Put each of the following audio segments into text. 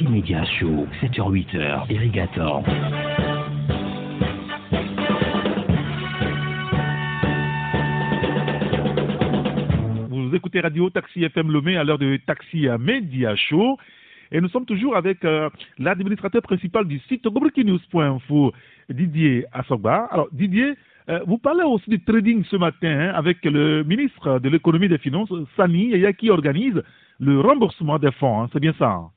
Taxi Média Show, 7h-8h, Irrigator. Vous écoutez Radio Taxi FM Lomé à l'heure de Taxi Média Show. Et nous sommes toujours avec euh, l'administrateur principal du site gobrikinews.info, Didier Assogba. Alors, Didier, euh, vous parlez aussi du trading ce matin hein, avec le ministre de l'économie et des finances, Sani qui organise le remboursement des fonds. Hein. C'est bien ça hein?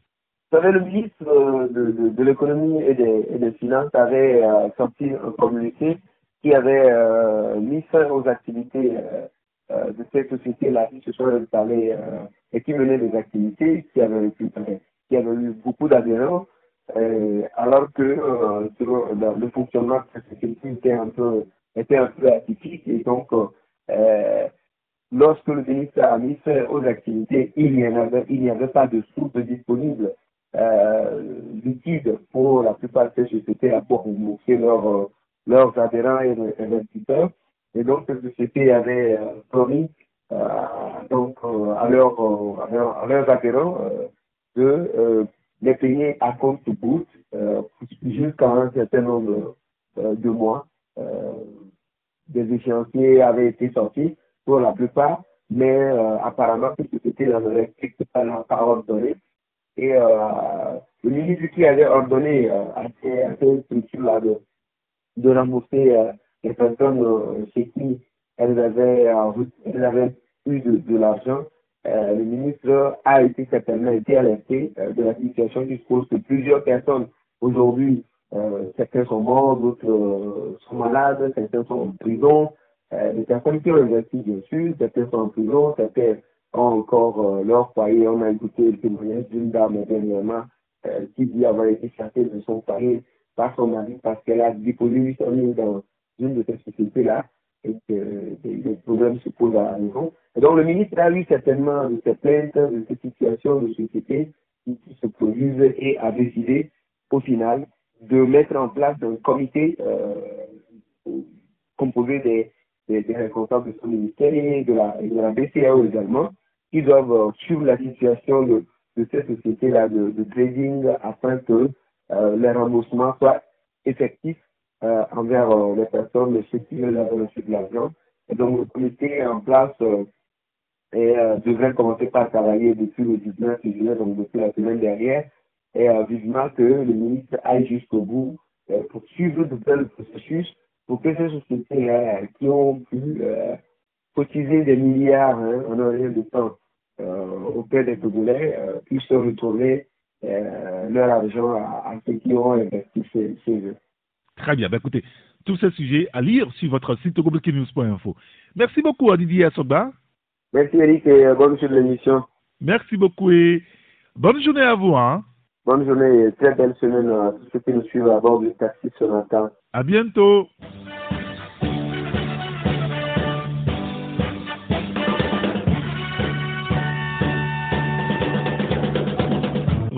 Vous savez, le ministre euh, de, l'économie et des, finances avait sorti un communiqué qui avait mis fin aux activités de cette société-là qui se sont installées et qui menaient des activités qui avaient eu beaucoup d'adhérents, euh, alors que euh, le fonctionnement de cette société était un peu, était un peu atypique. Et donc, euh, lorsque le ministre a mis fin aux activités, il n'y avait, pas de source disponible liquide pour la plupart de ces sociétés pour rembourser leurs, leurs adhérents et investisseurs. Et donc, cette société avait promis donc, à, leurs, à, leurs adhérents de euh, les payer à compte euh, jusqu'à un certain nombre euh, de mois. des échéanciers avaient été sortis pour la plupart, mais apparemment, c'était dans le respect pas la parole donnée. Et le ministre qui avait ordonné à ces, structures-là de, de rembourser les personnes chez qui elles avaient, elles avaient eu de l'argent, euh, le ministre a été certainement été alerté euh, de la situation qui se pose que plusieurs personnes aujourd'hui, euh, certains sont morts, d'autres sont malades, certains sont en prison. les personnes qui ont investi, bien sûr, certains sont en prison, certains encore leur foyer. On a écouté le témoignage d'une dame dernièrement qui dit avoir été chassée de son foyer par son mari parce qu'elle a déposé 800 000 dans une de ces sociétés-là et que des, problèmes se posent à la maison. Et donc le ministre a eu certainement de ces plaintes, de ces situations de société qui, se produisent et a décidé au final de mettre en place un comité euh, composé des, des, responsables de son ministère et de la, de la BCAO également, qui doivent euh, suivre la situation de, ces sociétés-là de, trading afin que euh, les remboursements soient effectifs euh, envers les personnes chez qui veulent de l'argent. Et donc, le comité en place devrait commencer par travailler depuis le 19 juillet, donc depuis la semaine dernière, et vivement que le ministre aille jusqu'au bout pour suivre de le processus pour que ces sociétés qui ont pu cotiser des milliards hein, en un rien de temps auprès des Togolais puissent retourner leur argent à, ceux qui ont investi chez, chez eux. Très bien. Ben, écoutez, tous ces sujets à lire sur votre site goblikinews.info. Merci beaucoup à Didier Assoba. Merci Eric et bonne journée de l'émission. Merci beaucoup et bonne journée à vous. Hein. Bonne journée et très belle semaine à tous ceux qui nous suivent à bord du taxi ce matin. À bientôt.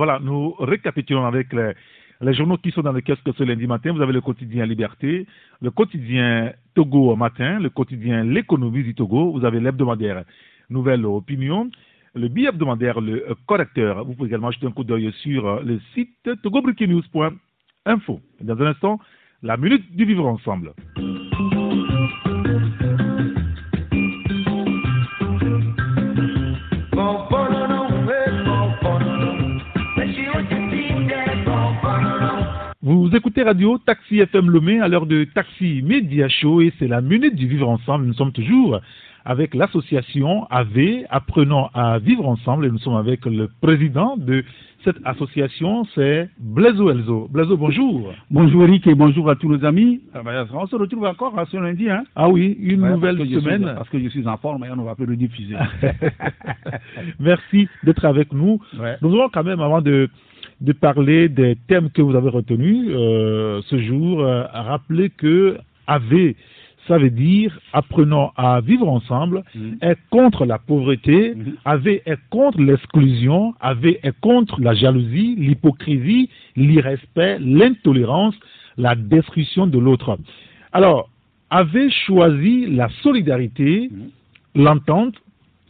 Voilà, nous récapitulons avec les, journaux qui sont dans le kiosque ce lundi matin, vous avez le quotidien Liberté, le quotidien Togo matin, le quotidien L'économie du Togo, vous avez l'hebdomadaire Nouvelle Opinion, le bi-hebdomadaire Le Correcteur. Vous pouvez également jeter un coup d'œil sur le site togobrikinews.info. Dans un instant, la minute du vivre ensemble. Vous écoutez Radio Taxi FM Lomé à l'heure de Taxi Média Show et c'est la minute du vivre ensemble. Nous sommes toujours avec l'association AV, apprenant à vivre ensemble et nous sommes avec le président de cette association, c'est Blaiso Elzo. Blaiso, bonjour. Bonjour Eric et bonjour à tous nos amis. Ah ben, on se retrouve encore ce lundi. Hein ah oui, une nouvelle semaine. parce que je suis en forme et on ne va plus le diffuser. Merci d'être avec nous. Nous allons quand même, avant de de parler des thèmes que vous avez retenus euh, ce jour. Euh, rappeler que AV, ça veut dire apprenons à vivre ensemble, mm-hmm. est contre la pauvreté, mm-hmm. AV est contre l'exclusion, AV est contre la jalousie, l'hypocrisie, l'irrespect, l'intolérance, la destruction de l'autre. Alors, AV choisit la solidarité, mm-hmm. l'entente,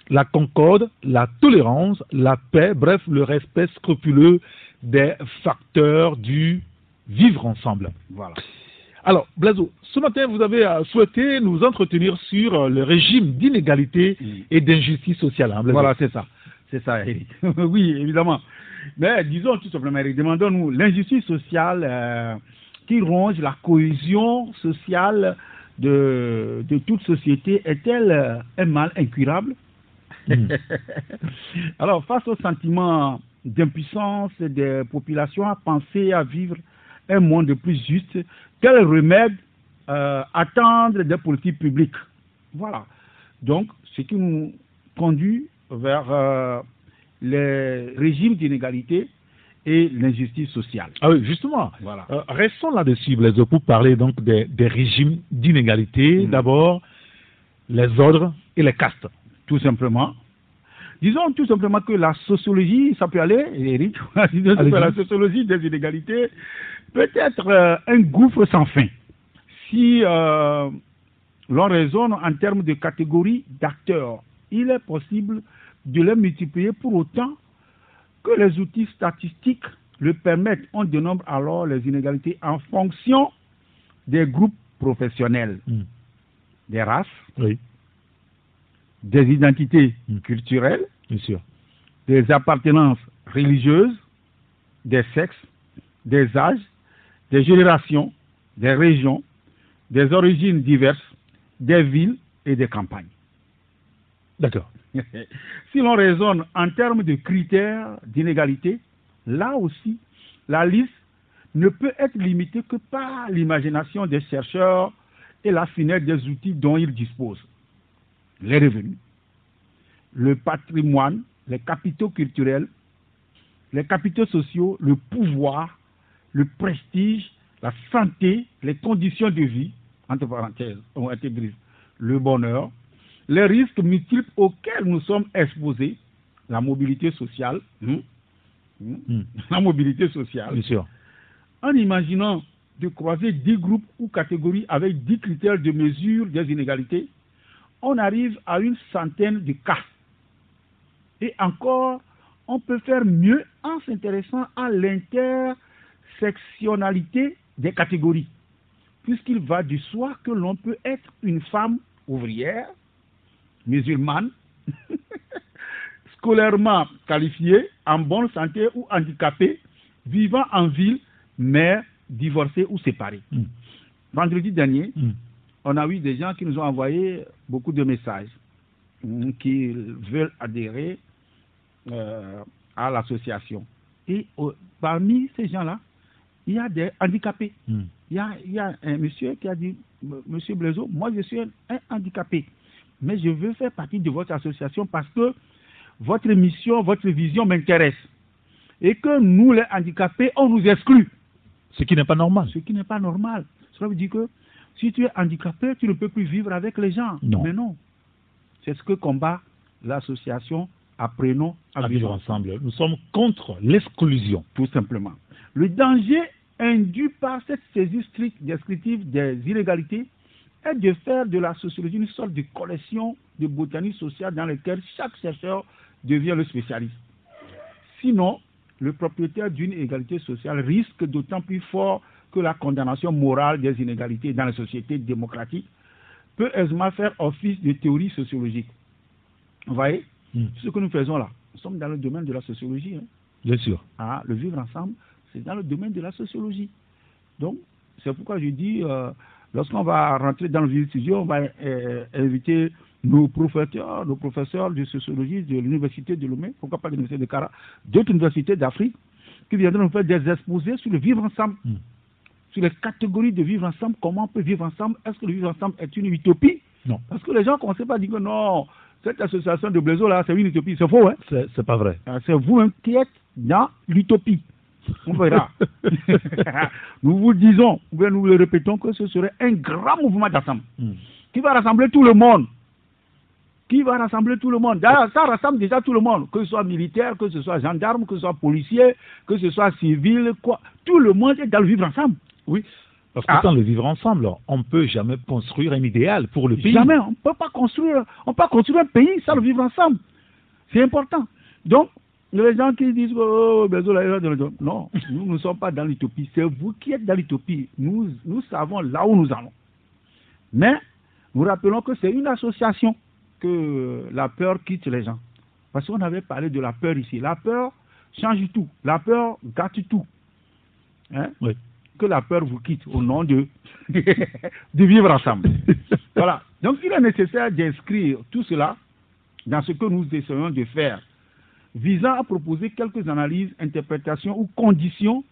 la concorde, la tolérance, la paix, bref, le respect scrupuleux des facteurs du vivre ensemble. Voilà. Alors, Blazo, ce matin, vous avez euh, souhaité nous entretenir sur euh, le régime d'inégalité et d'injustice sociale. hein, Voilà, c'est ça. C'est ça, Eric. oui, évidemment. Mais disons tout simplement, Eric, demandons-nous, l'injustice sociale euh, qui ronge la cohésion sociale de, de toute société est-elle un mal incurable? Mm. Alors, face au sentiment d'impuissance des populations à penser à vivre un monde plus juste, quel remède euh, attendre des politiques publiques? Voilà. Donc, ce qui nous conduit vers euh, les régimes d'inégalité et l'injustice sociale. Ah oui, justement. Voilà. Euh, restons là-dessus, Blazo, pour parler donc des, des régimes d'inégalité. Mm. D'abord, les ordres et les castes. Tout simplement. Disons tout simplement que la sociologie, ça peut aller, Eric, la sociologie des inégalités peut être euh, un gouffre sans fin. Si euh, l'on raisonne en termes de catégories d'acteurs, il est possible de les multiplier pour autant que les outils statistiques le permettent. On dénombre alors les inégalités en fonction des groupes professionnels, Mm. des races, Oui, des identités culturelles, bien sûr. des appartenances religieuses, des sexes, des âges, des générations, des régions, des origines diverses, des villes et des campagnes. D'accord. si l'on raisonne en termes de critères d'inégalité, là aussi, la liste ne peut être limitée que par l'imagination des chercheurs et la finesse des outils dont ils disposent. Les revenus, le patrimoine, les capitaux culturels, les capitaux sociaux, le pouvoir, le prestige, la santé, les conditions de vie, entre parenthèses, ont été grises, le bonheur, les risques multiples auxquels nous sommes exposés, la mobilité sociale, hmm, hmm, Mm. la mobilité sociale, Bien sûr. en imaginant de croiser 10 groupes ou catégories avec 10 critères de mesure des inégalités, on arrive à une centaine de cas. Et encore, on peut faire mieux en s'intéressant à l'intersectionnalité des catégories, puisqu'il va du soi que l'on peut être une femme ouvrière, musulmane, scolairement qualifiée, en bonne santé ou handicapée, vivant en ville, mais divorcée ou séparée. Mm. Vendredi dernier, Mm. on a eu des gens qui nous ont envoyé beaucoup de messages mm, qui veulent adhérer euh, à l'association. Et euh, parmi ces gens-là, il y a des handicapés. Mm. Il y a, il y a un monsieur qui a dit, Monsieur Blaiseau, moi je suis un, un handicapé, mais je veux faire partie de votre association parce que votre mission, votre vision m'intéresse. Et que nous, les handicapés, on nous exclut. Ce qui n'est pas normal. Ce qui n'est pas normal. Cela veut dire que si tu es handicapé, tu ne peux plus vivre avec les gens. Non. Mais non. C'est ce que combat l'association Apprenons à, À vivre ensemble. Nous sommes contre l'exclusion. Tout simplement. Le danger induit par cette saisie stricte descriptive des inégalités est de faire de la sociologie une sorte de collection de botanique sociale dans laquelle chaque chercheur devient le spécialiste. Sinon, le propriétaire d'une égalité sociale risque d'autant plus fort que la condamnation morale des inégalités dans les sociétés démocratiques peut aisément faire office de théorie sociologique. Vous voyez Mm. ce que nous faisons là Nous sommes dans le domaine de la sociologie. hein. Bien sûr. Ah, le vivre ensemble, c'est dans le domaine de la sociologie. Donc, c'est pourquoi je dis, euh, lorsqu'on va rentrer dans le vif sujet, on va euh, inviter nos professeurs, nos professeurs de sociologie de l'université de Lomé, pourquoi pas de l'université de Cara, d'autres universités d'Afrique, qui viendront nous faire des exposés sur le vivre ensemble, Mm. Sur les catégories de vivre ensemble, comment on peut vivre ensemble, est-ce que le vivre ensemble est une utopie? Non. Parce que les gens ne commencent pas à dire que non, cette association de Blaiseau là, c'est une utopie, c'est faux, hein? C'est pas vrai. ah, C'est vous-même qui êtes dans l'utopie. On verra. nous vous disons, ou bien nous le répétons, que ce serait un grand mouvement d'ensemble Mm. qui va rassembler tout le monde. Qui va rassembler tout le monde. D'ailleurs, ça rassemble déjà tout le monde, que ce soit militaire, que ce soit gendarme, que ce soit policier, que ce soit civil, quoi. Tout le monde est dans le vivre ensemble. Oui. Parce que Ah. sans le vivre ensemble, on ne peut jamais construire un idéal pour le pays. Jamais, on ne peut pas construire, on peut construire un pays sans le vivre ensemble. C'est important. Donc, Les gens qui disent oh, non, nous ne sommes pas dans l'utopie. C'est vous qui êtes dans l'utopie. Nous, nous savons là où nous allons. Mais nous rappelons que c'est une association que la peur quitte les gens. Parce qu'on avait parlé de la peur ici. La peur change tout. La peur gâte tout. Hein? Que la peur vous quitte au nom de, de vivre ensemble. voilà. Donc il est nécessaire d'inscrire tout cela dans ce que nous essayons de faire, visant à proposer quelques analyses, interprétations ou conditions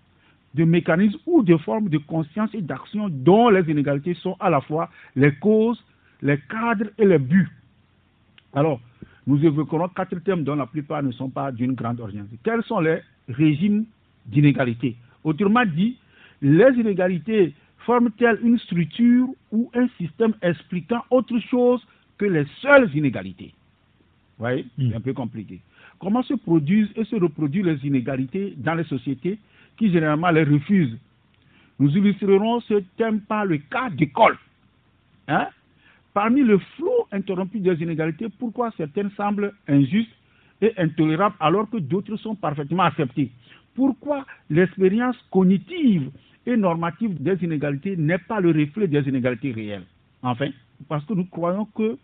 de mécanismes ou de formes de conscience et d'action dont les inégalités sont à la fois les causes, les cadres et les buts. Alors, nous évoquerons quatre thèmes dont la plupart ne sont pas d'une grande orientation. Quels sont les régimes d'inégalité? Autrement dit, les inégalités forment-elles une structure ou un système expliquant autre chose que les seules inégalités? Vous voyez hmm. C'est un peu compliqué. Comment se produisent et se reproduisent les inégalités dans les sociétés qui généralement les refusent? Nous illustrerons ce thème par le cas d'école. Hein? Parmi le flot interrompu des inégalités, pourquoi certaines semblent injustes et intolérables alors que d'autres sont parfaitement acceptées? Pourquoi l'expérience cognitive et normative des inégalités n'est pas le reflet des inégalités réelles Enfin, parce que nous croyons que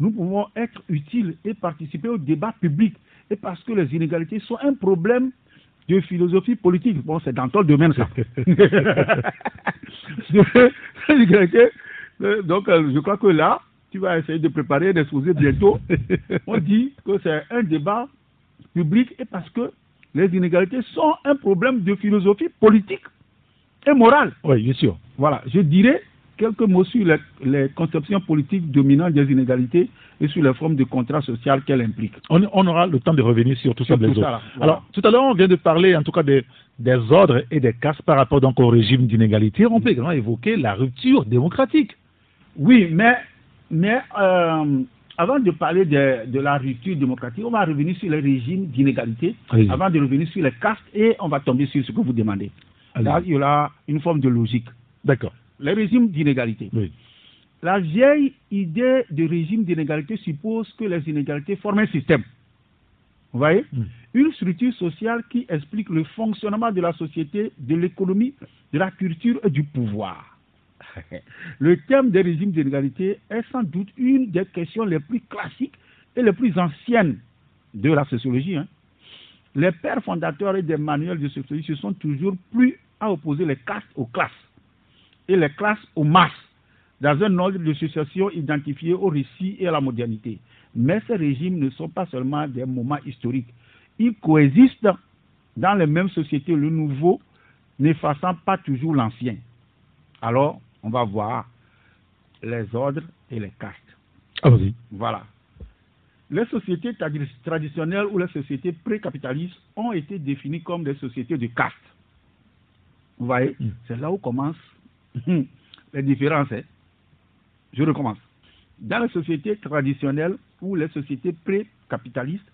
nous pouvons être utiles et participer au débat public et parce que les inégalités sont un problème de philosophie politique. Bon, c'est dans ton domaine, ça. Euh, donc, euh, je crois que là, tu vas essayer de préparer, d'exposer bientôt. On dit que c'est un débat public et parce que les inégalités sont un problème de philosophie politique et morale. Oui, bien sûr. Voilà, je dirais quelques mots sur les, conceptions politiques dominantes des inégalités et sur les formes de contrat social qu'elles impliquent. On, aura le temps de revenir sur tout ça, Alors, tout à l'heure, on vient de parler en tout cas des, des ordres et des castes par rapport donc au régime d'inégalité. On peut également évoquer la rupture démocratique. Oui, mais, mais euh, avant de parler de, la rupture démocratique, on va revenir sur le régime d'inégalité, avant de revenir sur les castes, et on va tomber sur ce que vous demandez. Là, il y aura une forme de logique. D'accord. Le régime d'inégalité. Oui. La vieille idée de régime d'inégalité suppose que les inégalités forment un système. Vous voyez. Une structure sociale qui explique le fonctionnement de la société, de l'économie, de la culture et du pouvoir. Le thème des régimes d'inégalité est sans doute une des questions les plus classiques et les plus anciennes de la sociologie. Hein. Les pères fondateurs et des manuels de sociologie se sont toujours plus à opposer les castes aux classes et les classes aux masses dans un ordre de succession identifié au récit et à la modernité. Mais ces régimes ne sont pas seulement des moments historiques. Ils coexistent dans les mêmes sociétés, le nouveau n'effaçant pas toujours l'ancien. Alors, on va voir les ordres et les castes. Allons-y. Voilà. Les sociétés traditionnelles ou les sociétés pré-capitalistes ont été définies comme des sociétés de castes. Vous voyez hmm. C'est là où commencent les différences. Hein. Je recommence. Dans les sociétés traditionnelles ou les sociétés pré-capitalistes,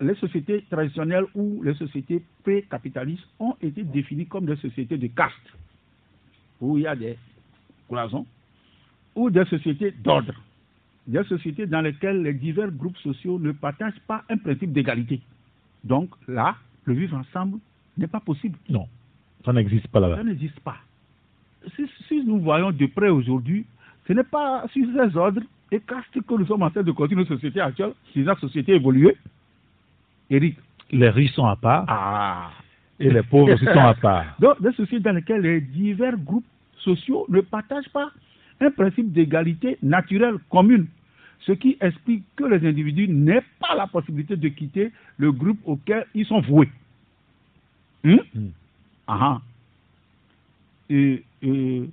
les sociétés traditionnelles ou les sociétés pré-capitalistes ont été définies comme des sociétés de castes où il y a des cloisons, ou des sociétés d'ordre, des sociétés dans lesquelles les divers groupes sociaux ne partagent pas un principe d'égalité. Donc là, le vivre ensemble n'est pas possible. Non, ça n'existe pas là-bas. Ça n'existe pas. Si, nous voyons de près aujourd'hui, ce n'est pas sur ces ordres et castes que nous sommes en train de continuer nos sociétés actuelles, si la société évoluée. Eric. Les riches sont à part. Ah. Et les pauvres sont à part. Donc, des sociétés dans lesquelles les divers groupes sociaux ne partagent pas un principe d'égalité naturelle commune, ce qui explique que les individus n'aient pas la possibilité de quitter le groupe auquel ils sont voués. Hmm? Hmm. Ah, ah. Et, euh,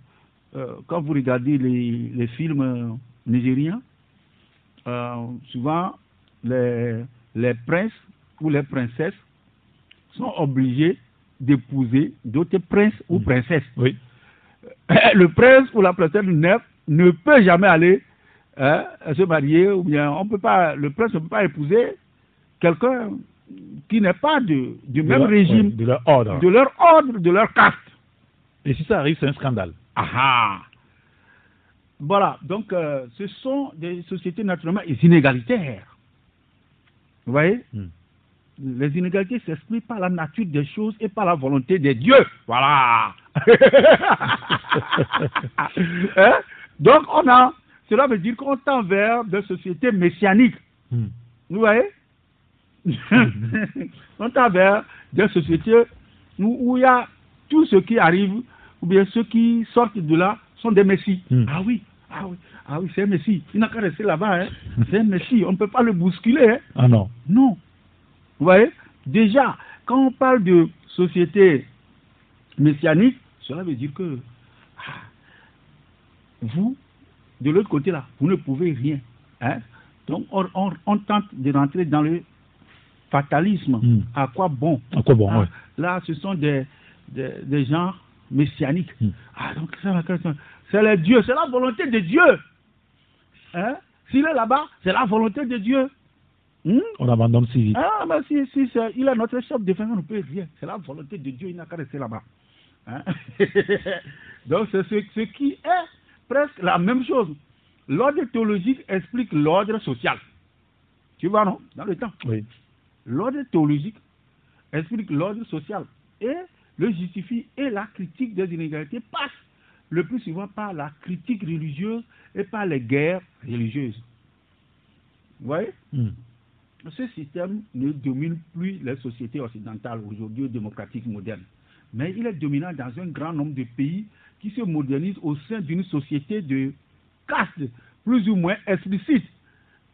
quand vous regardez les, films nigériens, euh, souvent les, les princes ou les princesses sont obligés d'épouser d'autres princes ou princesses. Oui. le prince ou la princesse neuf ne peut jamais aller hein, se marier ou bien on peut pas, le prince ne peut pas épouser quelqu'un qui n'est pas de, du même régime, de leur ordre, de leur ordre, de leur caste. Et si ça arrive, c'est un scandale. Ah, ah. Voilà, donc euh, ce sont des sociétés naturellement inégalitaires. Vous voyez hmm. les inégalités s'expliquent par la nature des choses et par la volonté des dieux. Voilà. Hein? Donc, on a, cela veut dire qu'on tend vers des sociétés messianiques. Hmm. Vous voyez On tend vers des sociétés où, il y a tout ce qui arrive, ou bien ceux qui sortent de là sont des messies. Hmm. Ah oui, ah oui, ah oui, c'est un messie. Il n'a qu'à rester là-bas. Hein. C'est un messie. On ne peut pas le bousculer. Hein. Ah non. Non. Vous voyez Déjà, quand on parle de société messianique, cela veut dire que ah, vous, de l'autre côté là, vous ne pouvez rien. Hein? Donc, on, on- on tente de rentrer dans le fatalisme. Hmm. À quoi bon? À quoi bon, Ah, ouais. Là, ce sont des, des, des gens messianiques. Hmm. Ah, donc, ça, la question, c'est le Dieu, c'est la volonté de Dieu. Hein? S'il est là-bas, c'est la volonté de Dieu. Hmm? On abandonne si vite. Ah, mais si, si il est notre chef de famille, on ne peut rien. C'est la volonté de Dieu, il n'a qu'à rester là-bas. Hein? Donc, c'est ce, ce qui est presque la même chose. L'ordre théologique explique l'ordre social. Tu vois, non? Dans le temps. Oui. L'ordre théologique explique l'ordre social et le justifie et la critique des inégalités passe le plus souvent par la critique religieuse et par les guerres religieuses. Vous voyez Hmm. ce système ne domine plus les sociétés occidentales aujourd'hui démocratiques modernes, mais il est dominant dans un grand nombre de pays qui se modernisent au sein d'une société de caste plus ou moins explicite.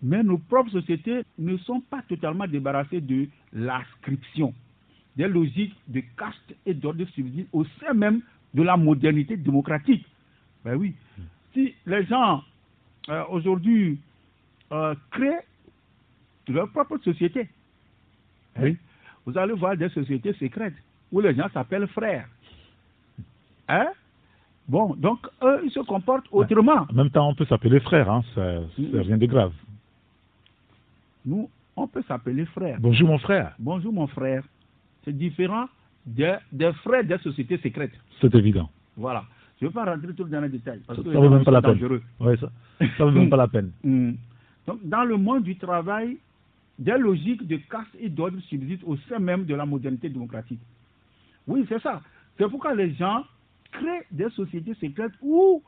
Mais nos propres sociétés ne sont pas totalement débarrassées de l'inscription des logiques de caste et d'ordre civil au sein même de la modernité démocratique. Ben oui. Si les gens euh, aujourd'hui euh, créent leur propre société, Oui. vous allez voir des sociétés secrètes où les gens s'appellent frères. Hein? Bon, donc eux, ils se comportent autrement. En même temps, on peut s'appeler frère, hein. ça- C'est Hmm. rien de grave. Nous, on peut s'appeler frères. Bonjour mon frère. Bonjour mon frère. C'est différent des, frères des sociétés secrètes. C'est évident. Voilà. Je ne vais pas rentrer tout dans les détails. Parce Ça, les vaut même pas la peine. dangereux. Ouais, ça, ça vaut même pas la peine. Hmm. Donc, dans le monde du travail, des logiques de caste et d'ordre subsistent au sein même de la modernité démocratique. Oui, c'est ça. C'est pourquoi les gens créent des sociétés secrètes où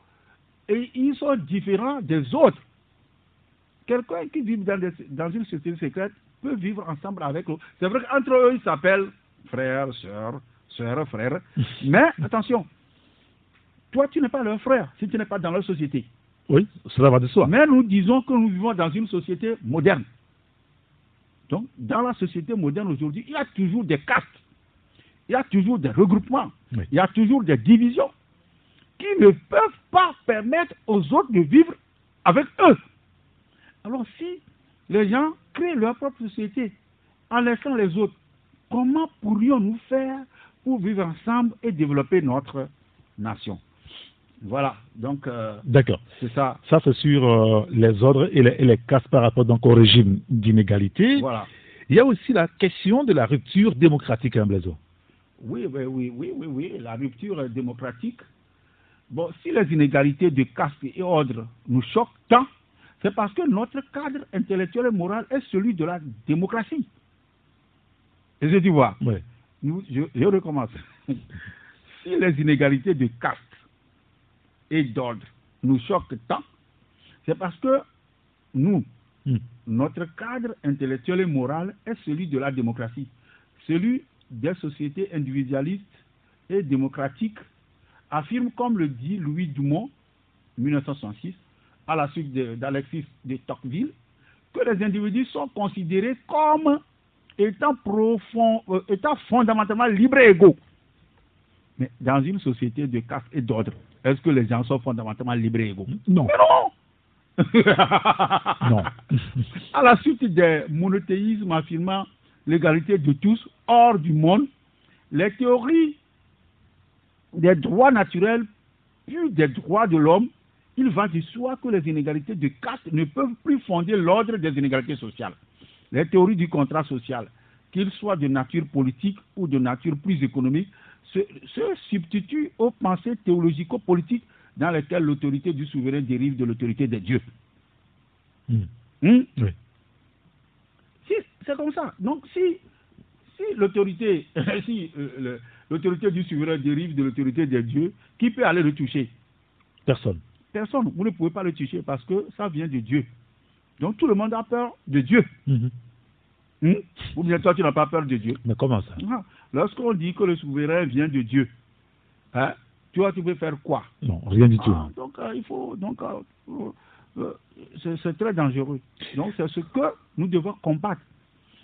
et ils sont différents des autres. Quelqu'un qui vit dans, des- dans une société secrète peut vivre ensemble avec l'autre. C'est vrai qu'entre eux, ils s'appellent frère, sœur, sœur, frère. Mais attention, toi, tu n'es pas leur frère si tu n'es pas dans leur société. Oui, cela va de soi. Mais nous disons que nous vivons dans une société moderne. Donc, dans la société moderne aujourd'hui, il y a toujours des castes, il y a toujours des regroupements, Oui. il y a toujours des divisions qui ne peuvent pas permettre aux autres de vivre avec eux. Alors, si les gens créent leur propre société en laissant les autres, comment pourrions-nous faire pour vivre ensemble et développer notre nation? Voilà, donc euh, D'accord. c'est ça. Ça, c'est sur euh, les ordres et les, et les par rapport donc, au régime d'inégalité. Voilà. Il y a aussi la question de la rupture démocratique, hein, Blaiseau. Oui, oui, oui, oui, oui, oui, la rupture démocratique. Bon, si les inégalités de caste et ordre nous choquent tant, c'est parce que notre cadre intellectuel et moral est celui de la démocratie. Et je dis, voilà, Oui. nous- je, je recommence. si les inégalités de caste et d'ordre nous choquent tant, c'est parce que nous, Hmm. notre cadre intellectuel et moral est celui de la démocratie, celui des sociétés individualistes et démocratiques, affirme, comme le dit Louis Dumont, 1966, à la suite d'Alexis de Tocqueville, que les individus sont considérés comme étant, profond, euh, étant fondamentalement libres et égaux. Mais dans une société de caste et d'ordre, est-ce que les gens sont fondamentalement libres et égaux? Non. Mais non Non. à la suite des monothéismes affirmant l'égalité de tous hors du monde, les théories des droits naturels puis des droits de l'homme, il va de soi que les inégalités de caste ne peuvent plus fonder l'ordre des inégalités sociales. Les théories du contrat social, qu'ils soient de nature politique ou de nature plus économique, se, se substituent aux pensées théologico-politiques dans lesquelles l'autorité du souverain dérive de l'autorité des dieux. Hmm. Hmm? Oui. Si, c'est comme ça. Donc, si si l'autorité, si euh, l'autorité du souverain dérive de l'autorité des dieux, qui peut aller le toucher? Personne. Personne. Vous ne pouvez pas le toucher parce que ça vient de Dieu. Donc tout le monde a peur de Dieu. Mhm. Hmm? Ou bien toi, tu n'as pas peur de Dieu. Mais comment ça? Ah, Lorsqu'on dit que le souverain vient de Dieu, hein, tu vois, tu peux faire quoi? Non, rien du tout. Ah, Donc euh, il faut. Donc, euh, euh, c'est c'est très dangereux. Donc c'est ce que nous devons combattre.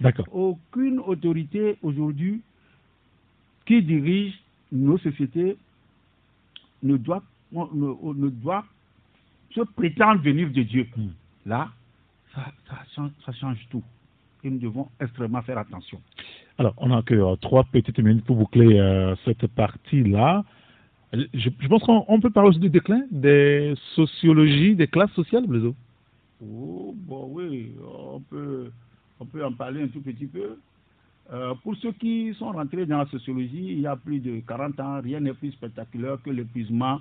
D'accord. Aucune autorité aujourd'hui qui dirige nos sociétés ne doit, ne, ne doit se prétendre venir de Dieu. Hmm. Là, ça, ça change, ça change tout. Et nous devons extrêmement faire attention. Alors, on n'a que euh, trois petites minutes pour boucler euh, cette partie-là. Je, je pense qu'on on peut parler aussi du déclin des sociologies, des classes sociales, Blaiseau. Oh, bon, oui, on peut, on peut en parler un tout petit peu. Euh, pour ceux qui sont rentrés dans la sociologie il y a plus de 40 ans, rien n'est plus spectaculaire que l'épuisement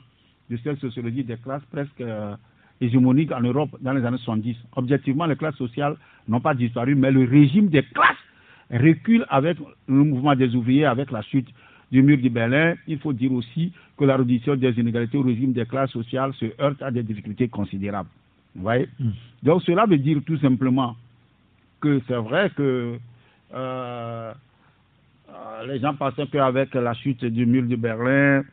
de cette sociologie des classes presque euh, hégémonique en Europe dans les années 70. Objectivement, les classes sociales n'ont pas disparu, mais le régime des classes recule avec le mouvement des ouvriers, avec la chute du mur de Berlin. Il faut dire aussi que la réduction des inégalités au régime des classes sociales se heurte à des difficultés considérables. Vous voyez? Mm. Donc cela veut dire tout simplement que c'est vrai que euh, euh, les gens pensaient qu'avec la chute du mur de Berlin,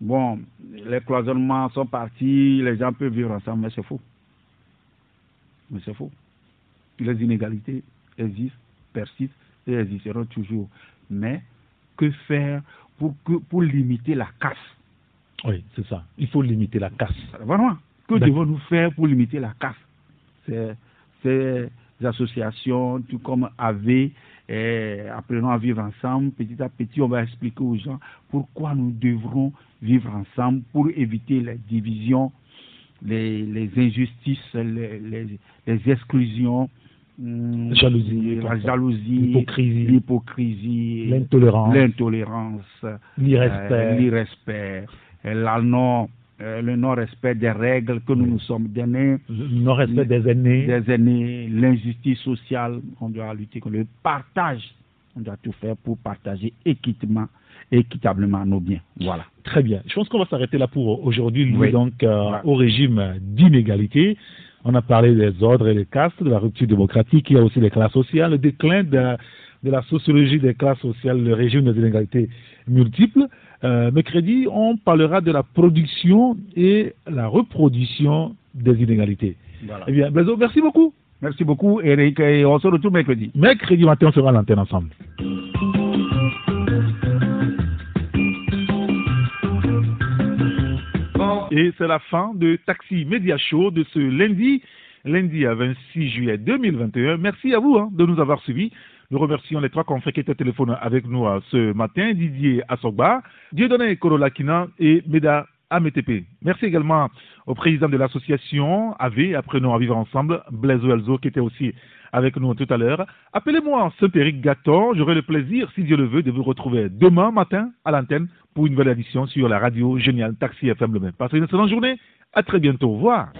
bon, les cloisonnements sont partis, les gens peuvent vivre ensemble, mais c'est faux. Mais c'est faux. Les inégalités existent, persistent et existeront toujours. Mais que faire pour, que, pour limiter la casse? Oui, c'est ça. Il faut limiter la casse. Vraiment, que devons-nous faire pour limiter la casse? Ces ces associations, tout comme AV, eh, apprenons à vivre ensemble, petit à petit, on va expliquer aux gens pourquoi nous devrons vivre ensemble pour éviter les divisions, les, les injustices, les, les- les exclusions, hum, Jalousie, la jalousie, l'hypocrisie. L'intolérance, l'intolérance, l'irrespect. euh, l'irrespect, euh, la non, euh, le non-respect des règles que nous nous sommes données, le non-respect des aînés. des aînés, l'injustice sociale, on doit lutter contre le partage. On doit tout faire pour partager équitablement, équitablement nos biens. Voilà. Très bien. Je pense qu'on va s'arrêter là pour aujourd'hui, Oui. donc euh, au régime d'inégalité. On a parlé des ordres et des castes, de la rupture démocratique, il y a aussi les classes sociales, le déclin de, de la sociologie des classes sociales, le régime des inégalités multiples. Euh, mercredi, on parlera de la production et la reproduction des inégalités. Voilà. Eh bien, Blaiseau, merci beaucoup. Merci beaucoup, Eric, et on se retrouve mercredi. Mercredi matin, on sera à l'antenne ensemble. Et c'est la fin de Taxi Média Show de ce lundi, lundi à 26 juillet 2021. Merci à vous hein, de nous avoir suivis. Nous remercions les trois confrères qui étaient au téléphone avec nous euh, ce matin, Didier Assogba, Dieudonné Korolakina et Meda Ametepe. Merci également au président de l'association AV, Apprenons à vivre ensemble, Blaise Elzo, qui était aussi avec nous tout à l'heure. Appelez-moi Saint-Péric Gaton. J'aurai le plaisir, si Dieu le veut, de vous retrouver demain matin à l'antenne pour une nouvelle édition sur la radio Génial Taxi FM Le Même. Passez une excellente journée. À très bientôt. Au revoir.